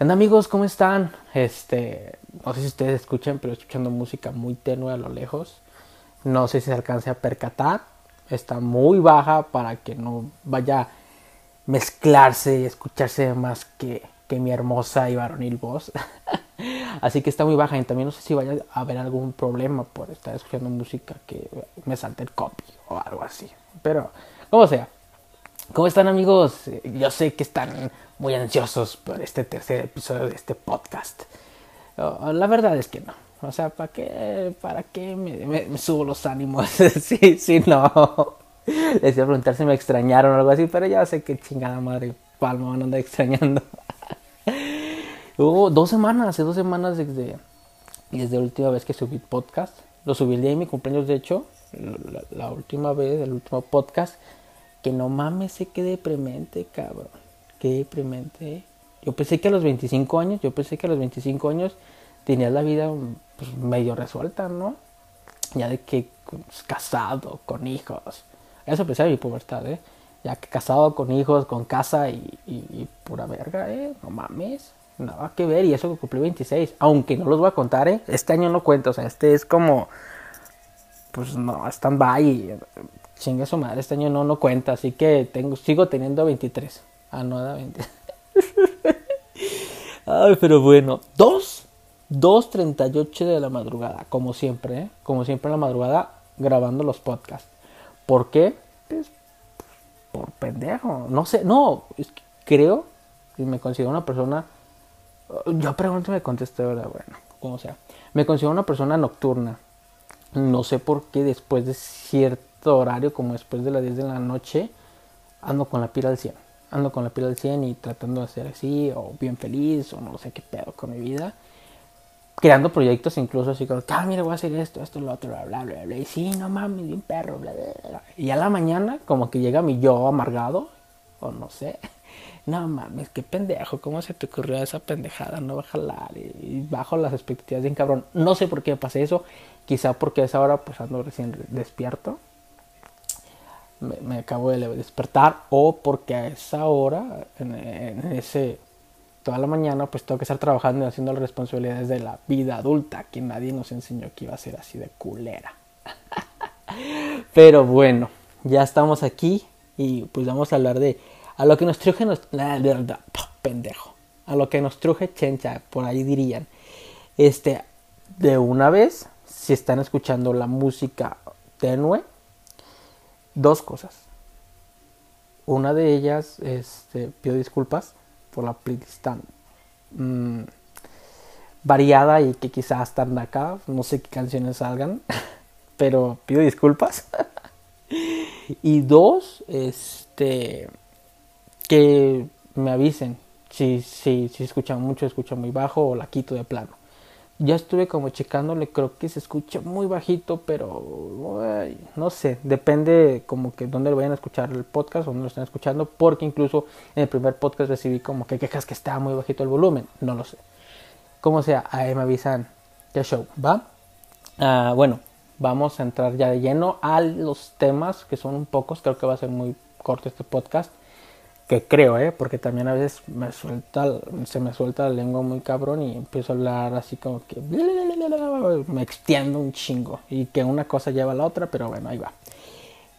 Hola amigos, ¿cómo están? Este, no sé si ustedes escuchan, pero escuchando música muy tenue a lo lejos. No sé si se alcance a percatar. Está muy baja para que no vaya a mezclarse y escucharse más que, que mi hermosa y varonil voz. Así que está muy baja y también no sé si vaya a haber algún problema por estar escuchando música que me salte el copy o algo así. Pero, como sea. ¿Cómo están amigos? Yo sé que están muy ansiosos por este tercer episodio de este podcast. La verdad es que no. O sea, ¿para qué, para qué me, subo los ánimos? sí, sí, no. Les iba a preguntar si me extrañaron o algo así, pero ya sé que chingada madre palma van a andar extrañando. Hubo dos semanas, hace dos semanas desde, desde la última vez que subí podcast. Lo subí el día de mi cumpleaños, de hecho. La, la última vez, el último podcast que no mames, sé que deprimente, cabrón. Qué deprimente. Yo pensé que a los 25 años, yo pensé que a los 25 años tenías la vida pues, medio resuelta, ¿no? Ya de que pues, casado, con hijos. Eso pensé en mi pubertad, ¿eh? Ya que casado con hijos, con casa y, y, pura verga, ¿eh? No mames. Nada que ver. Y eso que cumplí 26. Aunque no los voy a contar, ¿eh? Este año no cuento. O sea, este es como... Pues no, stand by chingue su madre, este año no, no cuenta, así que tengo, sigo teniendo 23. Ah, no, da 20. Ay, pero bueno, 2, 2.38 de la madrugada, como siempre, ¿eh? como siempre en la madrugada, grabando los podcasts. ¿Por qué? Pues, por pendejo, no sé, no, creo y me considero una persona, yo pregunto y me contesté, ¿verdad? Bueno, como sea, me considero una persona nocturna. No sé por qué después de cierto horario, como después de las 10 de la noche, ando con la pila al 100. Ando con la pila al 100 y tratando de hacer así, o bien feliz, o no sé qué pedo con mi vida. Creando proyectos incluso así como, ah, mira, voy a hacer esto, esto, lo otro, bla, bla, bla, bla. Y sí, no mames, bien perro, bla, bla, bla. Y a la mañana, como que llega mi yo amargado, o no sé. No mames, qué pendejo, ¿cómo se te ocurrió esa pendejada? No va a jalar. Y bajo las expectativas bien cabrón. No sé por qué pasé eso. Quizá porque a esa hora pues ando recién despierto me, acabo de despertar o porque a esa hora, en, ese, toda la mañana, pues tengo que estar trabajando y haciendo las responsabilidades de la vida adulta, que nadie nos enseñó que iba a ser así de culera. Pero bueno, ya estamos aquí y pues vamos a hablar de a lo que nos truje verdad, pendejo, a lo que nos truje chencha, por ahí dirían. Este, de una vez, si están escuchando la música tenue, dos cosas. Una de ellas, este, pido disculpas por la playlist tan mm, variada y que quizás están acá. No sé qué canciones salgan, pero pido disculpas. y dos, este, que me avisen si, si, si escuchan mucho, escuchan muy bajo o la quito de plano. Ya estuve como checándole, creo que se escucha muy bajito, pero no sé, depende como que dónde lo vayan a escuchar el podcast o dónde lo están escuchando, porque incluso en el primer podcast recibí como que quejas que estaba muy bajito el volumen, no lo sé. Como sea, ahí me avisan qué show, ¿va? Ah, bueno, vamos a entrar ya de lleno a los temas que son un pocos, creo que va a ser muy corto este podcast que creo, ¿eh? Porque también a veces me suelta, se me suelta la lengua muy cabrón y empiezo a hablar así como que me extiendo un chingo y que una cosa lleva a la otra, pero bueno, ahí va.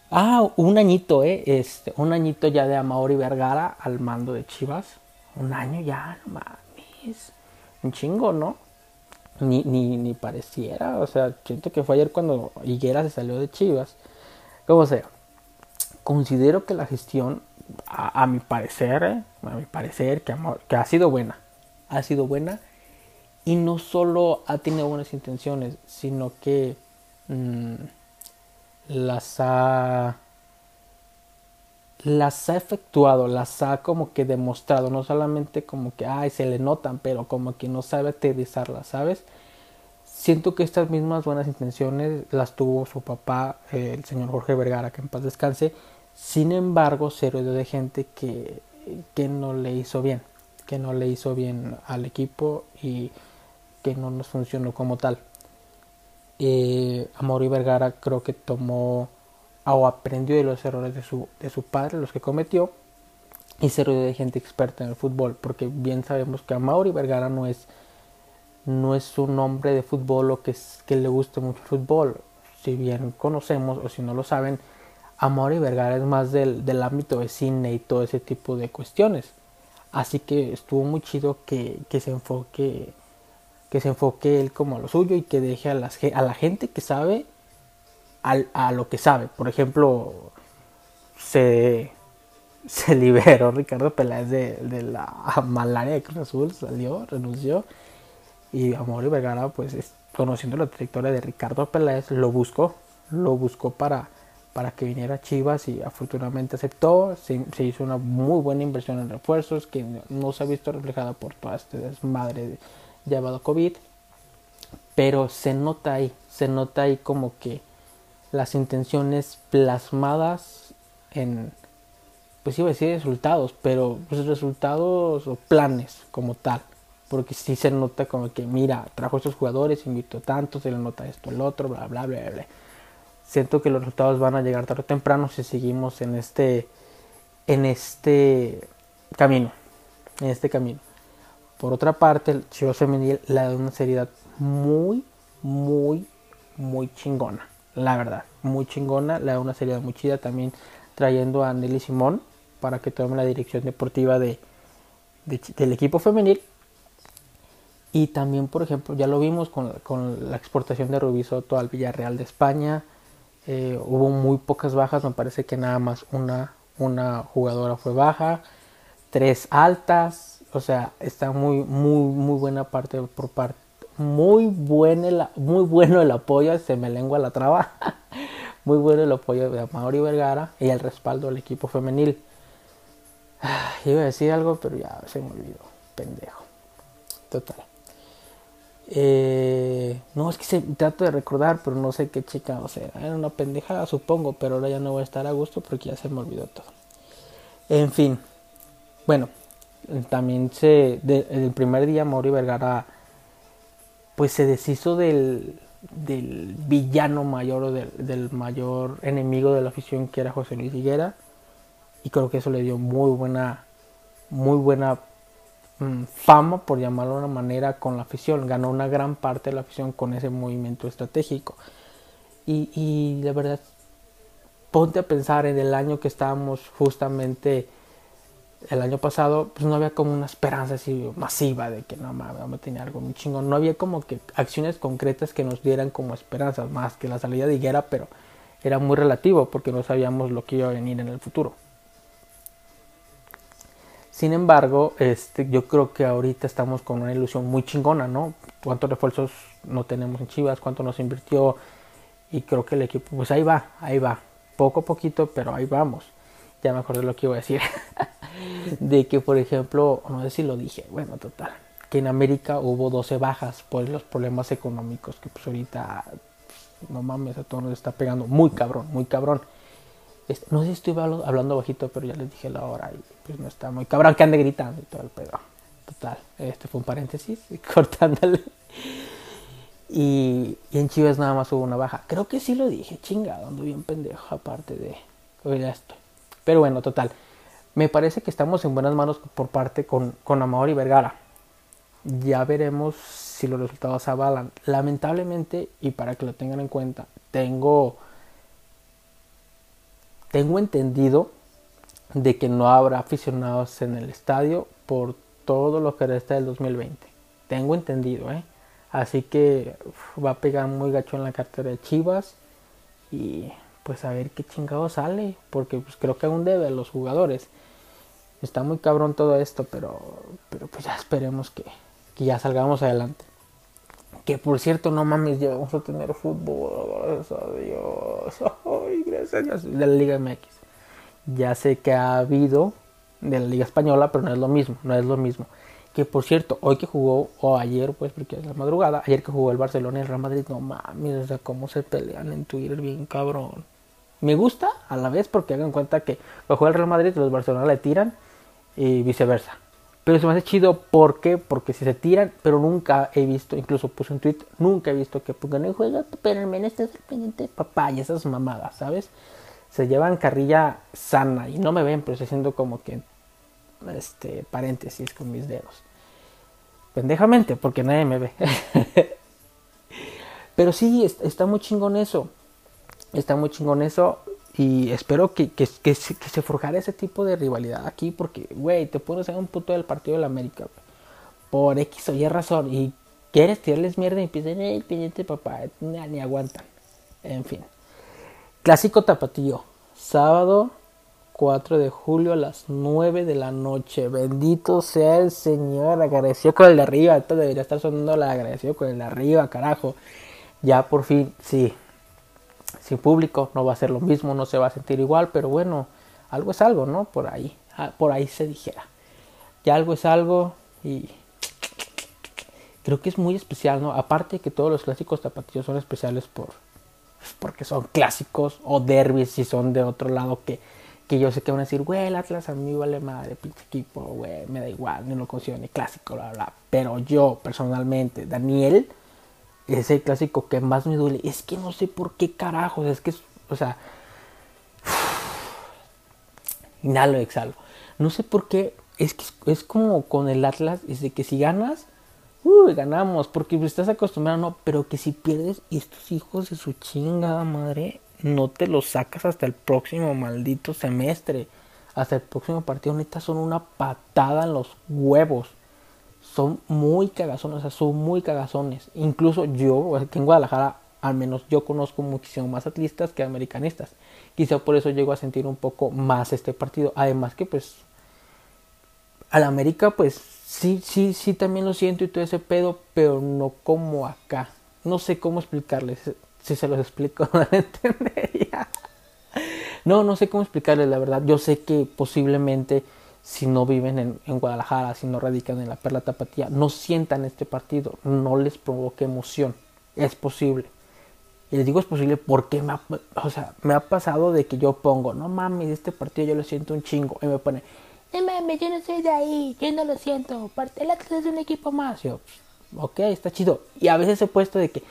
Ah, un añito, ¿eh? Este, un añito ya de Amauri Vergara al mando de Chivas. Un año ya, no mames. Un chingo, ¿no? Ni, ni, ni pareciera, o sea, siento que fue ayer cuando Higuera se salió de Chivas. Como sea, considero que la gestión a, mi parecer, eh, a mi parecer, que, ha sido buena. Ha sido buena y no solo ha tenido buenas intenciones, sino que mm, las ha las ha efectuado, las ha como que demostrado, no solamente como que ay se le notan, pero como que no sabe aterrizarlas, ¿sabes? Siento que estas mismas buenas intenciones las tuvo su papá, el señor Jorge Vergara, que en paz descanse, sin embargo, se rodeó de gente que, no le hizo bien, que no le hizo bien al equipo y que no nos funcionó como tal. Eh, Amaury Vergara creo que tomó o aprendió de los errores de su, de su padre, los que cometió, y se rodeó de gente experta en el fútbol, porque bien sabemos que Amaury Vergara no es, no es un hombre de fútbol o que, que le guste mucho el fútbol. Si bien conocemos o si no lo saben, Amaury Vergara es más del, del ámbito de cine y todo ese tipo de cuestiones. Así que estuvo muy chido que, que se enfoque que se enfoque él como a lo suyo y que deje a, las, a la gente que sabe a lo que sabe. Por ejemplo, se, se liberó Ricardo Peláez de, la malaria de Cruz Azul, salió, renunció. Y Amor y Vergara, pues conociendo la trayectoria de Ricardo Peláez, lo buscó, lo buscó para, para que viniera Chivas y afortunadamente aceptó. Se, hizo una muy buena inversión en refuerzos que no se ha visto reflejada por toda este desmadre llamado COVID. Pero se nota ahí, se nota ahí como que las intenciones plasmadas en, pues iba a decir resultados, pero pues resultados o planes como tal. Porque si se nota como que, mira, trajo estos jugadores, invitó tanto, se le nota esto, el otro, bla, bla, bla, bla. Siento que los resultados van a llegar tarde o temprano si seguimos en este, en este camino, en este camino. Por otra parte, el Chivas Femenil le da una seriedad muy, muy, muy chingona la verdad, muy chingona, le da una seriedad muy chida también trayendo a Nelly Simón para que tome la dirección deportiva de, del equipo femenil. Y también, por ejemplo, ya lo vimos con, la exportación de Rubí Soto al Villarreal de España. Eh, hubo muy pocas bajas, me parece que nada más una, una jugadora fue baja, tres altas, o sea, está muy, muy, muy buena parte por parte muy, el, muy bueno el apoyo, se me lengua la traba, muy bueno el apoyo de Mauri Vergara y el respaldo del equipo femenil. Iba a decir algo, pero ya se me olvidó, pendejo. Total. Eh, no, es que se, trato de recordar, pero no sé qué chica, o sea, era una pendejada, supongo, pero ahora ya no voy a estar a gusto porque ya se me olvidó todo. En fin, bueno, también se, el primer día Mauri Vergara pues se deshizo del, villano mayor o del, mayor enemigo de la afición que era José Luis Higuera y creo que eso le dio muy buena muy buena fama por llamarlo de una manera con la afición ganó una gran parte de la afición con ese movimiento estratégico y, y la verdad ponte a pensar en el año que estábamos justamente el año pasado, pues no había como una esperanza así masiva de que no mames, vamos a tener algo muy chingón. No había como que acciones concretas que nos dieran como esperanzas, más que la salida de Higuera, pero era muy relativo porque no sabíamos lo que iba a venir en el futuro. Sin embargo, este, yo creo que ahorita estamos con una ilusión muy chingona, ¿no? ¿Cuántos refuerzos no tenemos en Chivas? ¿Cuánto nos invirtió? Y creo que el equipo, pues ahí va, ahí va. Poco a poquito, pero ahí vamos. Ya me acordé lo que iba a decir. de que, por ejemplo, no sé si lo dije, bueno, total, que en América hubo 12 bajas por los problemas económicos que pues ahorita, no mames, a todos nos está pegando muy cabrón, muy cabrón. Este, no sé si estoy hablando bajito, pero ya les dije la hora y pues no está muy cabrón que ande gritando y todo el pedo. Total, este fue un paréntesis, cortándole. Y, y, en Chivas nada más hubo una baja. Creo que sí lo dije, chingado, ando bien pendejo, aparte de. Hoy ya estoy. Pero bueno, total. Me parece que estamos en buenas manos por parte con, con Amador y Vergara. Ya veremos si los resultados avalan. Lamentablemente, y para que lo tengan en cuenta, tengo, tengo entendido de que no habrá aficionados en el estadio por todo lo que resta del 2020. Tengo entendido, ¿eh? Así que va a pegar muy gacho en la cartera de Chivas y pues a ver qué chingado sale, porque pues creo que aún debe a los jugadores. Está muy cabrón todo esto, pero, pero pues ya esperemos que, ya salgamos adelante. Que por cierto, no mames, ya vamos a tener fútbol. Gracias De la Liga MX. Ya sé que ha habido de la Liga Española, pero no es lo mismo. No es lo mismo. Que por cierto, hoy que jugó, o ayer, pues, porque es la madrugada, ayer que jugó el Barcelona y el Real Madrid, no mames, o sea, cómo se pelean en Twitter, bien cabrón. Me gusta a la vez porque hagan cuenta que juega el Real Madrid los Barcelona le tiran y viceversa. Pero se me hace chido, ¿por qué? Porque si se tiran, pero nunca he visto, incluso puse un tweet, nunca he visto que pongan el juego, pero al menos estás pendiente papá y esas mamadas, ¿sabes? Se llevan carrilla sana y no me ven, pero estoy haciendo como que, este, paréntesis con mis dedos. Pendejamente, porque nadie me ve. pero sí, está muy chingón eso. Está muy chingón eso. Y espero que, que, que, se forjara ese tipo de rivalidad aquí, porque, güey, te pones en un punto del partido de la América, por X o Y razón, y quieres tirarles mierda y empiezan, el pendiente papá, ni, aguantan. En fin. Clásico tapatillo, sábado 4 de julio a las 9 de la noche. Bendito sea el Señor. Agradecido con el de arriba. Esto debería estar sonando la agradecido con el de arriba, carajo. Ya por fin, sí, sin público no va a ser lo mismo, no se va a sentir igual, pero bueno, algo es algo, ¿no? Por ahí, ah, por ahí se dijera. Ya algo es algo y creo que es muy especial, ¿no? Aparte que todos los clásicos tapatillos son especiales por porque son clásicos o derbis si son de otro lado que, que yo sé que van a decir, güey, el Atlas a mí vale madre, pinche equipo, güey, me da igual, ni lo considero ni clásico, bla, bla. Pero yo, personalmente, Daniel, es el clásico que más me duele. Es que no sé por qué carajos. Es que, o sea, inhalo, exhalo. No sé por qué. Es que es como con el Atlas. Es de que si ganas, uy, ganamos. Porque estás acostumbrado, no. Pero que si pierdes, y estos hijos de su chingada madre, no te los sacas hasta el próximo maldito semestre. Hasta el próximo partido, neta, son una patada en los huevos son muy cagazones, o sea, son muy cagazones. Incluso yo, aquí en Guadalajara, al menos yo conozco muchísimo más atlistas que americanistas. Quizá por eso llego a sentir un poco más este partido. Además que pues al América pues sí, sí, sí también lo siento y todo ese pedo, pero no como acá. No sé cómo explicarles. Si se los explico, no entendería. No, no sé cómo explicarles la verdad. Yo sé que posiblemente si no viven en, Guadalajara, si no radican en la Perla Tapatía, no sientan este partido, no les provoque emoción. Es posible. Y les digo es posible porque me ha, o sea, me ha pasado de que yo pongo, no mames, este partido yo lo siento un chingo. Y me pone, no mames, yo no soy de ahí, yo no lo siento. El Atlas es un equipo más. Yo, ok, está chido. Y a veces he puesto de que,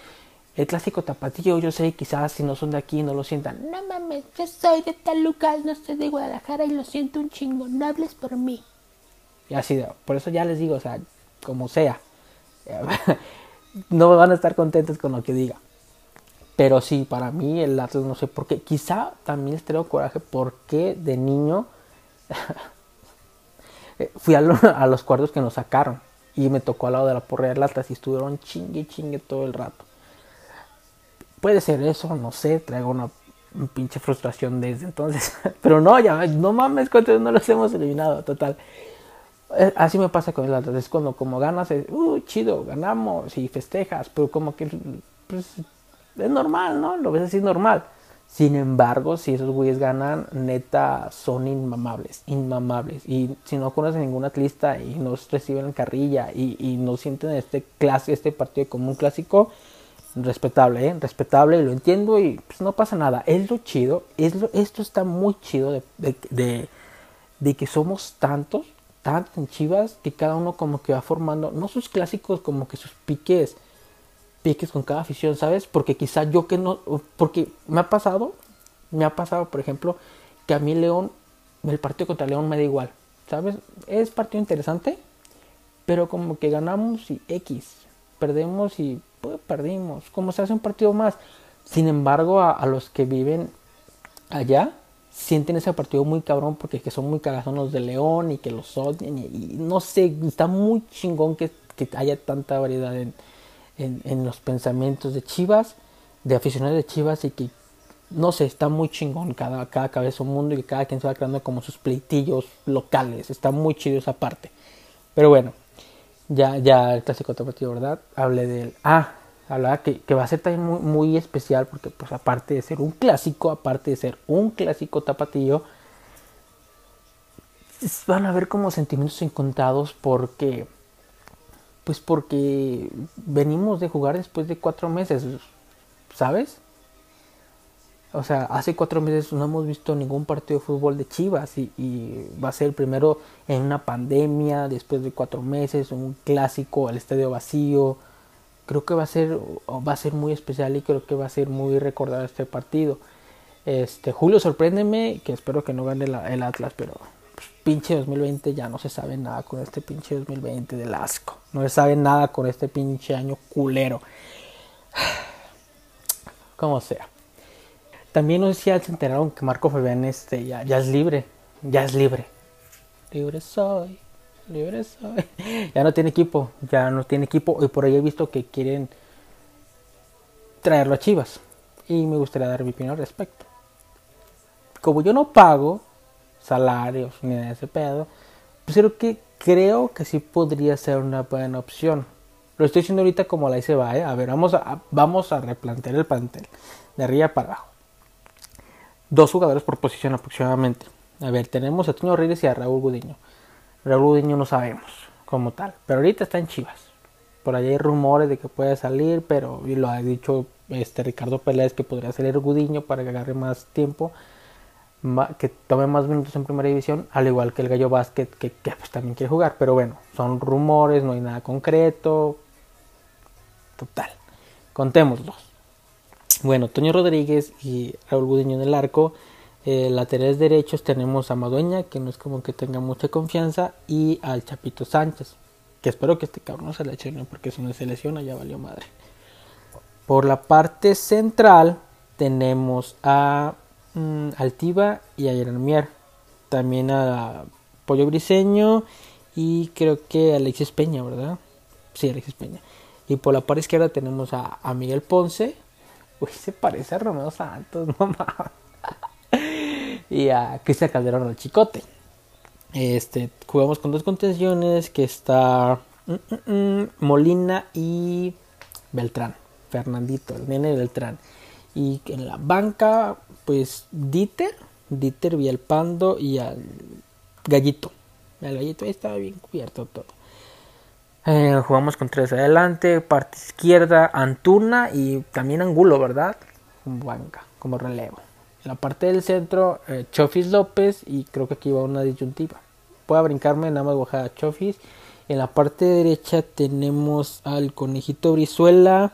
el clásico tapatillo, yo sé, quizás si no son de aquí no lo sientan. No mames, yo soy de tal lugar, no soy de Guadalajara y lo siento un chingo, no hables por mí. Y así, por eso ya les digo, o sea, como sea, no van a estar contentos con lo que diga. Pero sí, para mí el Atlas no sé por qué. Quizá también les traigo coraje porque de niño fui a, a, los cuartos que nos sacaron y me tocó al lado de la porra del Atlas y estuvieron chingue chingue todo el rato. Puede ser eso, no sé, traigo una, pinche frustración desde entonces. Pero no, ya, no mames, cuántos no los hemos eliminado, total. Eh, así me pasa con el Atlas, es cuando como ganas, uh, chido, ganamos y festejas, pero como que pues, es normal, ¿no? Lo ves así normal. Sin embargo, si esos güeyes ganan, neta, son inmamables, inmamables. Y si no conocen ningún atlista y no reciben carrilla y, y no sienten este clase, este partido como un clásico, respetable, ¿eh? respetable, lo entiendo y pues no pasa nada. Es lo chido, es esto está muy chido de, de, de, que somos tantos, tantos en Chivas, que cada uno como que va formando, no sus clásicos, como que sus piques, piques con cada afición, ¿sabes? Porque quizá yo que no, porque me ha pasado, me ha pasado, por ejemplo, que a mí León, el partido contra León me da igual, ¿sabes? Es partido interesante, pero como que ganamos y X, perdemos y pues perdimos. Como se hace un partido más. Sin embargo, a, los que viven allá, sienten ese partido muy cabrón porque que son muy cagazones de León y que los odian. Y, no sé, está muy chingón que, haya tanta variedad en, en, los pensamientos de Chivas, de aficionados de Chivas y que no sé, está muy chingón cada, cada cabeza un mundo y que cada quien se va creando como sus pleitillos locales. Está muy chido esa parte. Pero bueno, ya, ya el clásico tapatío, ¿verdad? Hablé del... Ah, hablaba que, que va a ser también muy, muy, especial porque pues aparte de ser un clásico, aparte de ser un clásico tapatillo, van a haber como sentimientos encontrados porque... Pues porque venimos de jugar después de cuatro meses, ¿sabes? O sea, hace cuatro meses no hemos visto ningún partido de fútbol de Chivas y, va a ser primero en una pandemia, después de cuatro meses, un clásico, el estadio vacío. Creo que va a ser, va a ser muy especial y creo que va a ser muy recordado este partido. Este, Julio, sorpréndeme, que espero que no gane el Atlas, pero pues, pinche 2020 ya no se sabe nada con este pinche 2020 del asco. No se sabe nada con este pinche año culero. Como sea. También no sé si ya se enteraron que Marco Fabián este, ya, ya es libre. Ya es libre. Libre soy. Libre soy. ya no tiene equipo. Ya no tiene equipo. Y por ahí he visto que quieren traerlo a Chivas. Y me gustaría dar mi opinión al respecto. Como yo no pago salarios ni de ese pedo, pues creo que, creo que sí podría ser una buena opción. Lo estoy diciendo ahorita como la hice va, ¿eh? A ver, vamos a, vamos a replantear el plantel. De arriba para abajo dos jugadores por posición aproximadamente. A ver, tenemos a Toño Reyes y a Raúl Gudiño. Raúl Gudiño no sabemos como tal, pero ahorita está en Chivas. Por ahí hay rumores de que puede salir, pero lo ha dicho este Ricardo Pérez que podría salir Gudiño para que agarre más tiempo, que tome más minutos en primera división, al igual que el Gallo Basket que, pues, también quiere jugar. Pero bueno, son rumores, no hay nada concreto. Total, contémoslos. Bueno, Toño Rodríguez y Raúl Gudiño en el arco. Eh, laterales derechos tenemos a Madueña, que no es como que tenga mucha confianza, y al Chapito Sánchez, que espero que este cabrón no se lesione, porque si no se lesiona ya valió madre. Por la parte central tenemos a mm, Altiva y a Yermier. También a Pollo Briseño y creo que Alexis Peña, ¿verdad? Sí, Alexis Peña. Y por la parte izquierda tenemos a Miguel Ponce Uy, se parece a Romeo Santos, mamá. y a Cristian Calderón al Chicote. Este, jugamos con dos contenciones que está mm, mm, mm, Molina y Beltrán. Fernandito, el nene Beltrán. Y en la banca, pues Dieter, Dieter Villalpando y al Gallito. El Gallito ahí estaba bien cubierto todo. Eh, jugamos con tres adelante, parte izquierda, Antuna y también Angulo, ¿verdad? Banca, como relevo. En la parte del centro, eh, Chofis López y creo que aquí va una disyuntiva. Puedo brincarme nada más bajada Chofis. En la parte derecha tenemos al conejito Brizuela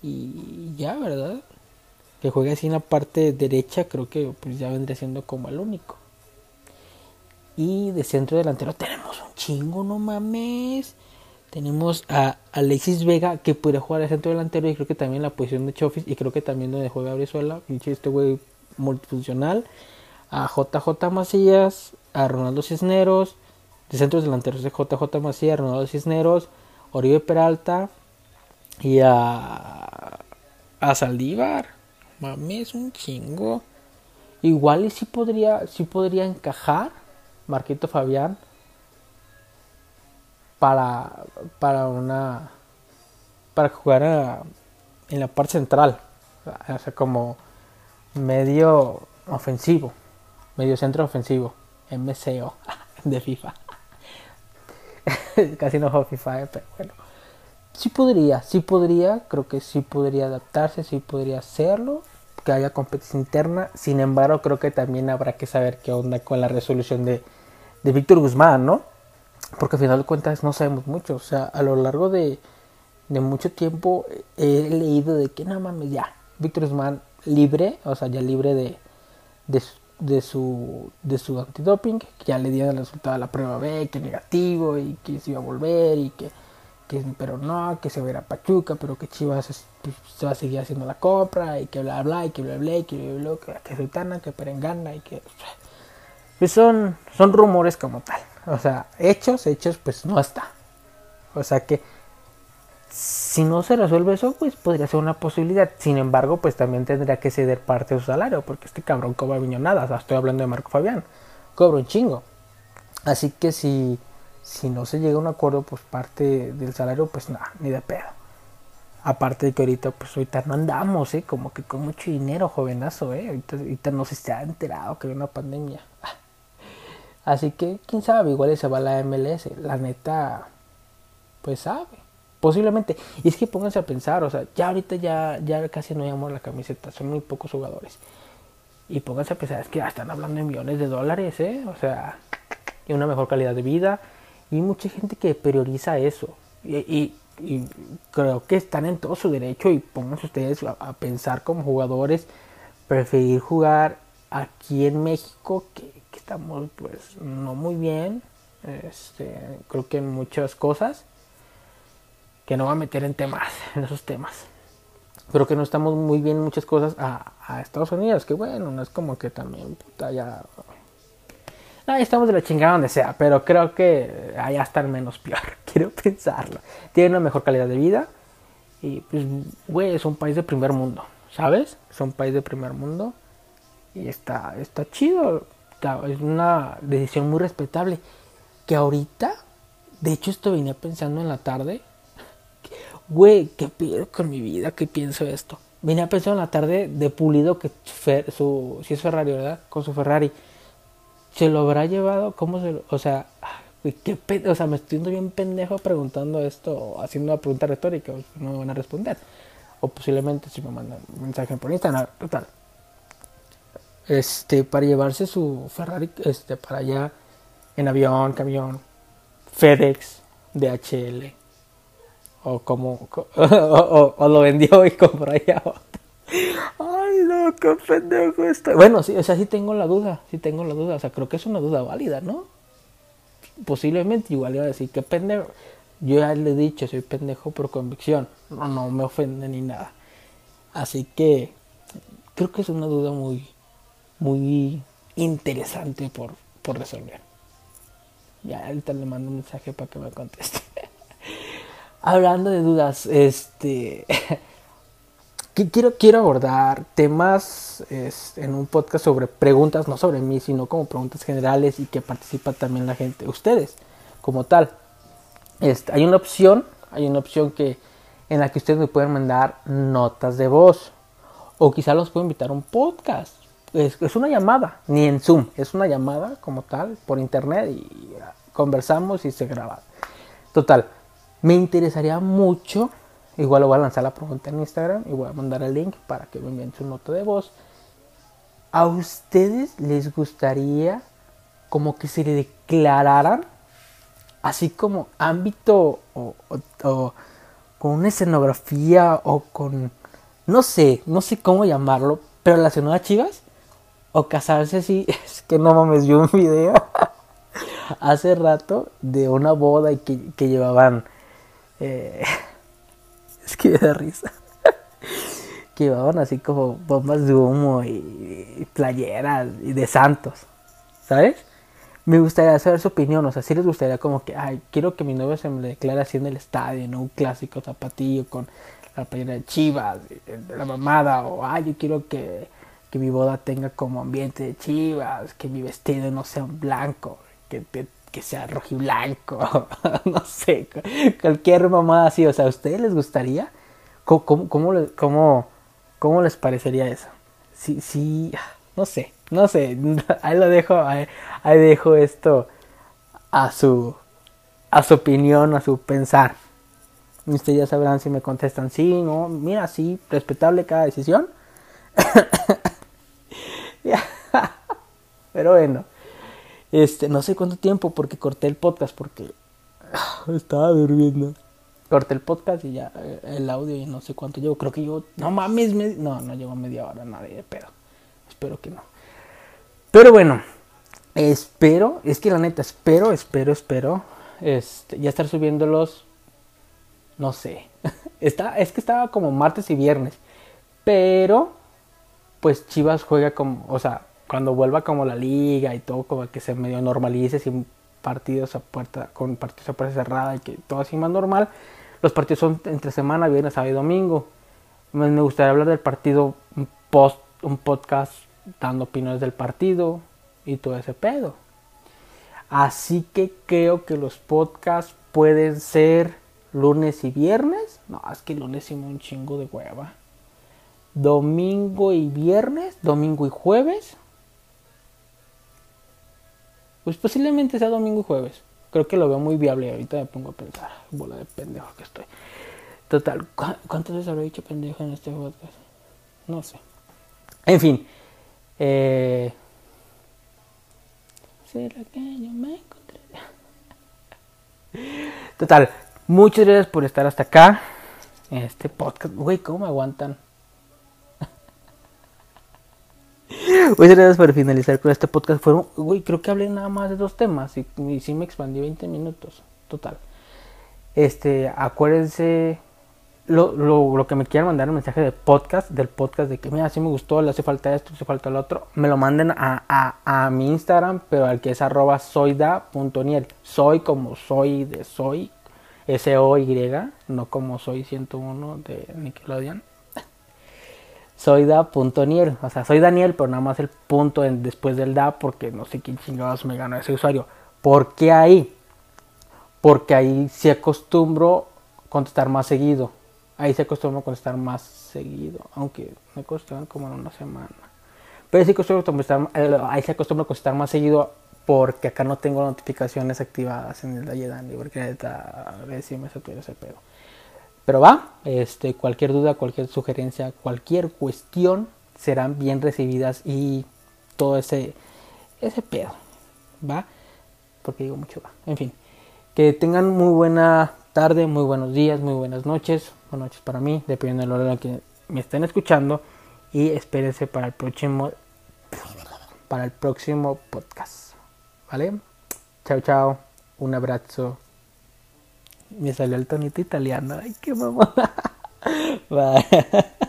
y ya, ¿verdad? Que juegue así en la parte derecha, creo que pues ya vendría siendo como el único. Y de centro delantero tenemos chingo, no mames. Tenemos a Alexis Vega que puede jugar de centro delantero y creo que también la posición de Chofis y creo que también donde juega Brizuela. Este güey multifuncional. A JJ Macías, a Ronaldo Cisneros. De centros delanteros de JJ Macías, Ronaldo Cisneros, Oribe Peralta y a, a Saldívar. Mames, un chingo. Igual y si podría, sí podría encajar Marquito Fabián para, para una para jugar en la parte central, como medio ofensivo, medio centro ofensivo, MCO de FIFA. Casi no juego FIFA, eh, pero bueno. Sí podría, sí podría, creo que sí podría adaptarse, sí podría hacerlo, que haya competencia interna. Sin embargo, creo que también habrá que saber qué onda con la resolución de, de Víctor Guzmán, ¿no? Porque al final de cuentas no sabemos mucho. O sea, a lo largo de, de mucho tiempo he leído de que nada mames, ya, Víctor Guzmán libre, o sea, ya libre de, de, de su de su antidoping, que ya le dieron el resultado de la prueba B, que negativo y que se iba a volver y que, que pero no, que se va a ir a Pachuca, pero que Chivas pues, se va a seguir haciendo la compra y que bla bla y que bla bla y que bla bla, que, que Sultana, que Perengana y que pues son, son rumores como tal. O sea, hechos, hechos, pues no está. O sea que si no se resuelve eso, pues podría ser una posibilidad. Sin embargo, pues también tendría que ceder parte de su salario, porque este cabrón cobra viñonadas. O sea, estoy hablando de Marco Fabián. Cobra un chingo. Así que si, si no se llega a un acuerdo, pues parte del salario, pues nada, ni de pedo. Aparte de que ahorita, pues ahorita no andamos, ¿eh? Como que con mucho dinero, jovenazo, ¿eh? Ahorita, ahorita no se ha enterado que hay una pandemia. Así que, quién sabe, igual se va a la MLS. La neta, pues sabe. Posiblemente. Y es que pónganse a pensar, o sea, ya ahorita ya, ya casi no hay amor a la camiseta, son muy pocos jugadores. Y pónganse a pensar, es que ya están hablando de millones de dólares, ¿eh? O sea, y una mejor calidad de vida. Y mucha gente que prioriza eso. Y, creo que están en todo su derecho y pónganse ustedes a, pensar como jugadores, preferir jugar aquí en México, que, que estamos pues no muy bien, este, creo que muchas cosas que no va a meter en temas, en esos temas. Pero que no estamos muy bien en muchas cosas a, Estados Unidos, que bueno, no es como que también, puta, ya... Estamos de la chingada donde sea, pero creo que allá están menos peor, quiero pensarlo. Tienen una mejor calidad de vida y pues, güey, es un país de primer mundo, ¿sabes? Es un país de primer mundo y está, está chido, es una decisión muy respetable que ahorita, de hecho esto venía pensando en la tarde, güey, ¿qué pido con mi vida? ¿Qué pienso esto? Venía pensando en la tarde de Pulido que su, si es Ferrari, ¿verdad? Con su Ferrari. ¿Se lo habrá llevado? ¿Cómo se lo, O sea, ¿qué o sea, me estoy yendo bien pendejo preguntando esto, haciendo una pregunta retórica, no me van a responder. O posiblemente si me mandan un mensaje por Instagram, total. Este, para llevarse su Ferrari, este, para allá en avión, camión, FedEx, DHL, o como, o, lo vendió y compró allá otro. Ay, no, qué pendejo está. Bueno, sí, o sea, sí tengo la duda, sí tengo la duda, o sea, creo que es una duda válida, ¿no? Posiblemente igual iba a decir, qué pendejo. Yo ya le he dicho, soy pendejo por convicción, no, no me ofende ni nada. Así que creo que es una duda muy, muy interesante por, por resolver. Ya ahorita le mando un mensaje para que me conteste. Hablando de dudas, este quiero, quiero abordar temas en un podcast sobre preguntas, no sobre mí, sino como preguntas generales y que participa también la gente, ustedes, como tal. Este, hay una opción, hay una opción que en la que ustedes me pueden mandar notas de voz. O quizá los puedo invitar a un podcast es, una llamada, ni en Zoom, es una llamada como tal por internet y conversamos y se graba. Total, me interesaría mucho, igual lo voy a lanzar la pregunta en Instagram y voy a mandar el link para que me envíen su nota de voz. ¿A ustedes les gustaría como que se le declararan así como ámbito o, o con una escenografía o con no sé, no sé cómo llamarlo, pero relacionado a Chivas? O casarse sí, es que no mames, vi un video hace rato de una boda y que, llevaban, eh, es que me da risa, que llevaban así como bombas de humo y, playeras y de santos, ¿sabes? Me gustaría saber su opinión, o sea, si les gustaría como que, ay, quiero que mi novio se me declare así en el estadio, ¿no? Un clásico zapatillo con la playera de chivas, de la mamada, o ay, yo quiero que que mi boda tenga como ambiente de chivas, que mi vestido no sea un blanco, que, que, sea rojiblanco, no sé, cualquier mamada así, o sea, ¿a ustedes les gustaría? ¿Cómo, cómo, cómo, cómo, les parecería eso? Sí, sí, no sé, no sé, ahí lo dejo, ahí, dejo esto a su, a su opinión, a su pensar. Ustedes ya sabrán si me contestan sí, no, mira, sí, respetable cada decisión. Pero bueno, este, no sé cuánto tiempo porque corté el podcast porque estaba durmiendo. Corté el podcast y ya eh, el audio y no sé cuánto llevo. Creo que yo, no mames, no, no llevo media hora, nadie de pedo. Espero que no. Pero bueno, espero, es que la neta, espero, espero, espero, este, ya estar subiéndolos, no sé. Está, es que estaba como martes y viernes, pero pues Chivas juega como, o sea, cuando vuelva como la liga y todo como que se medio normalice sin partidos a puerta, con partidos a puerta cerrada y que todo así más normal, los partidos son entre semana, viernes, sábado y domingo. Me gustaría hablar del partido, un post, un podcast dando opiniones del partido y todo ese pedo. Así que creo que los podcasts pueden ser lunes y viernes. No, es que lunes sí me un chingo de hueva domingo y viernes, domingo y jueves. Pues posiblemente sea domingo y jueves. Creo que lo veo muy viable. Ahorita me pongo a pensar. Bola de pendejo que estoy. Total, ¿cuántas veces habré dicho pendejo en este podcast? No sé. En fin. Eh... ¿Será que yo me encontré? Total, muchas gracias por estar hasta acá. En este podcast. Güey, ¿cómo me aguantan? Muchas gracias por finalizar con este podcast. Fueron, güey, creo que hablé nada más de dos temas y, sí me expandí 20 minutos. Total. Este, acuérdense lo, lo, lo, que me quieran mandar un mensaje de podcast, del podcast de que mira, sí me gustó, le hace falta esto, le hace falta lo otro, me lo manden a, a, a mi Instagram, pero al que es arroba soyda.niel. Soy como soy de soy, S-O-Y, no como soy 101 de Nickelodeon. Soyda.niel, o sea, soy Daniel, pero nada más el punto en, después del da, porque no sé quién chingados me ganó ese usuario. ¿Por qué ahí? Porque ahí sí acostumbro contestar más seguido Ahí se acostumbra a contestar más seguido, aunque me costaban como en una semana. Pero sí acostumbro contestar, eh, ahí se acostumbra a contestar más seguido porque acá no tengo notificaciones activadas en el de Dani, porque a ver si me satura ese pedo. Pero va, este, cualquier duda, cualquier sugerencia, cualquier cuestión serán bien recibidas y todo ese, ese pedo, ¿va? Porque digo mucho va. En fin, que tengan muy buena tarde, muy buenos días, muy buenas noches noches para mí, dependiendo del hora en que me estén escuchando. Y espérense para el próximo para el próximo podcast. ¿Vale? Chao, chao. Un abrazo. Me salió el tonito italiano. Ay, qué mamona. Bye.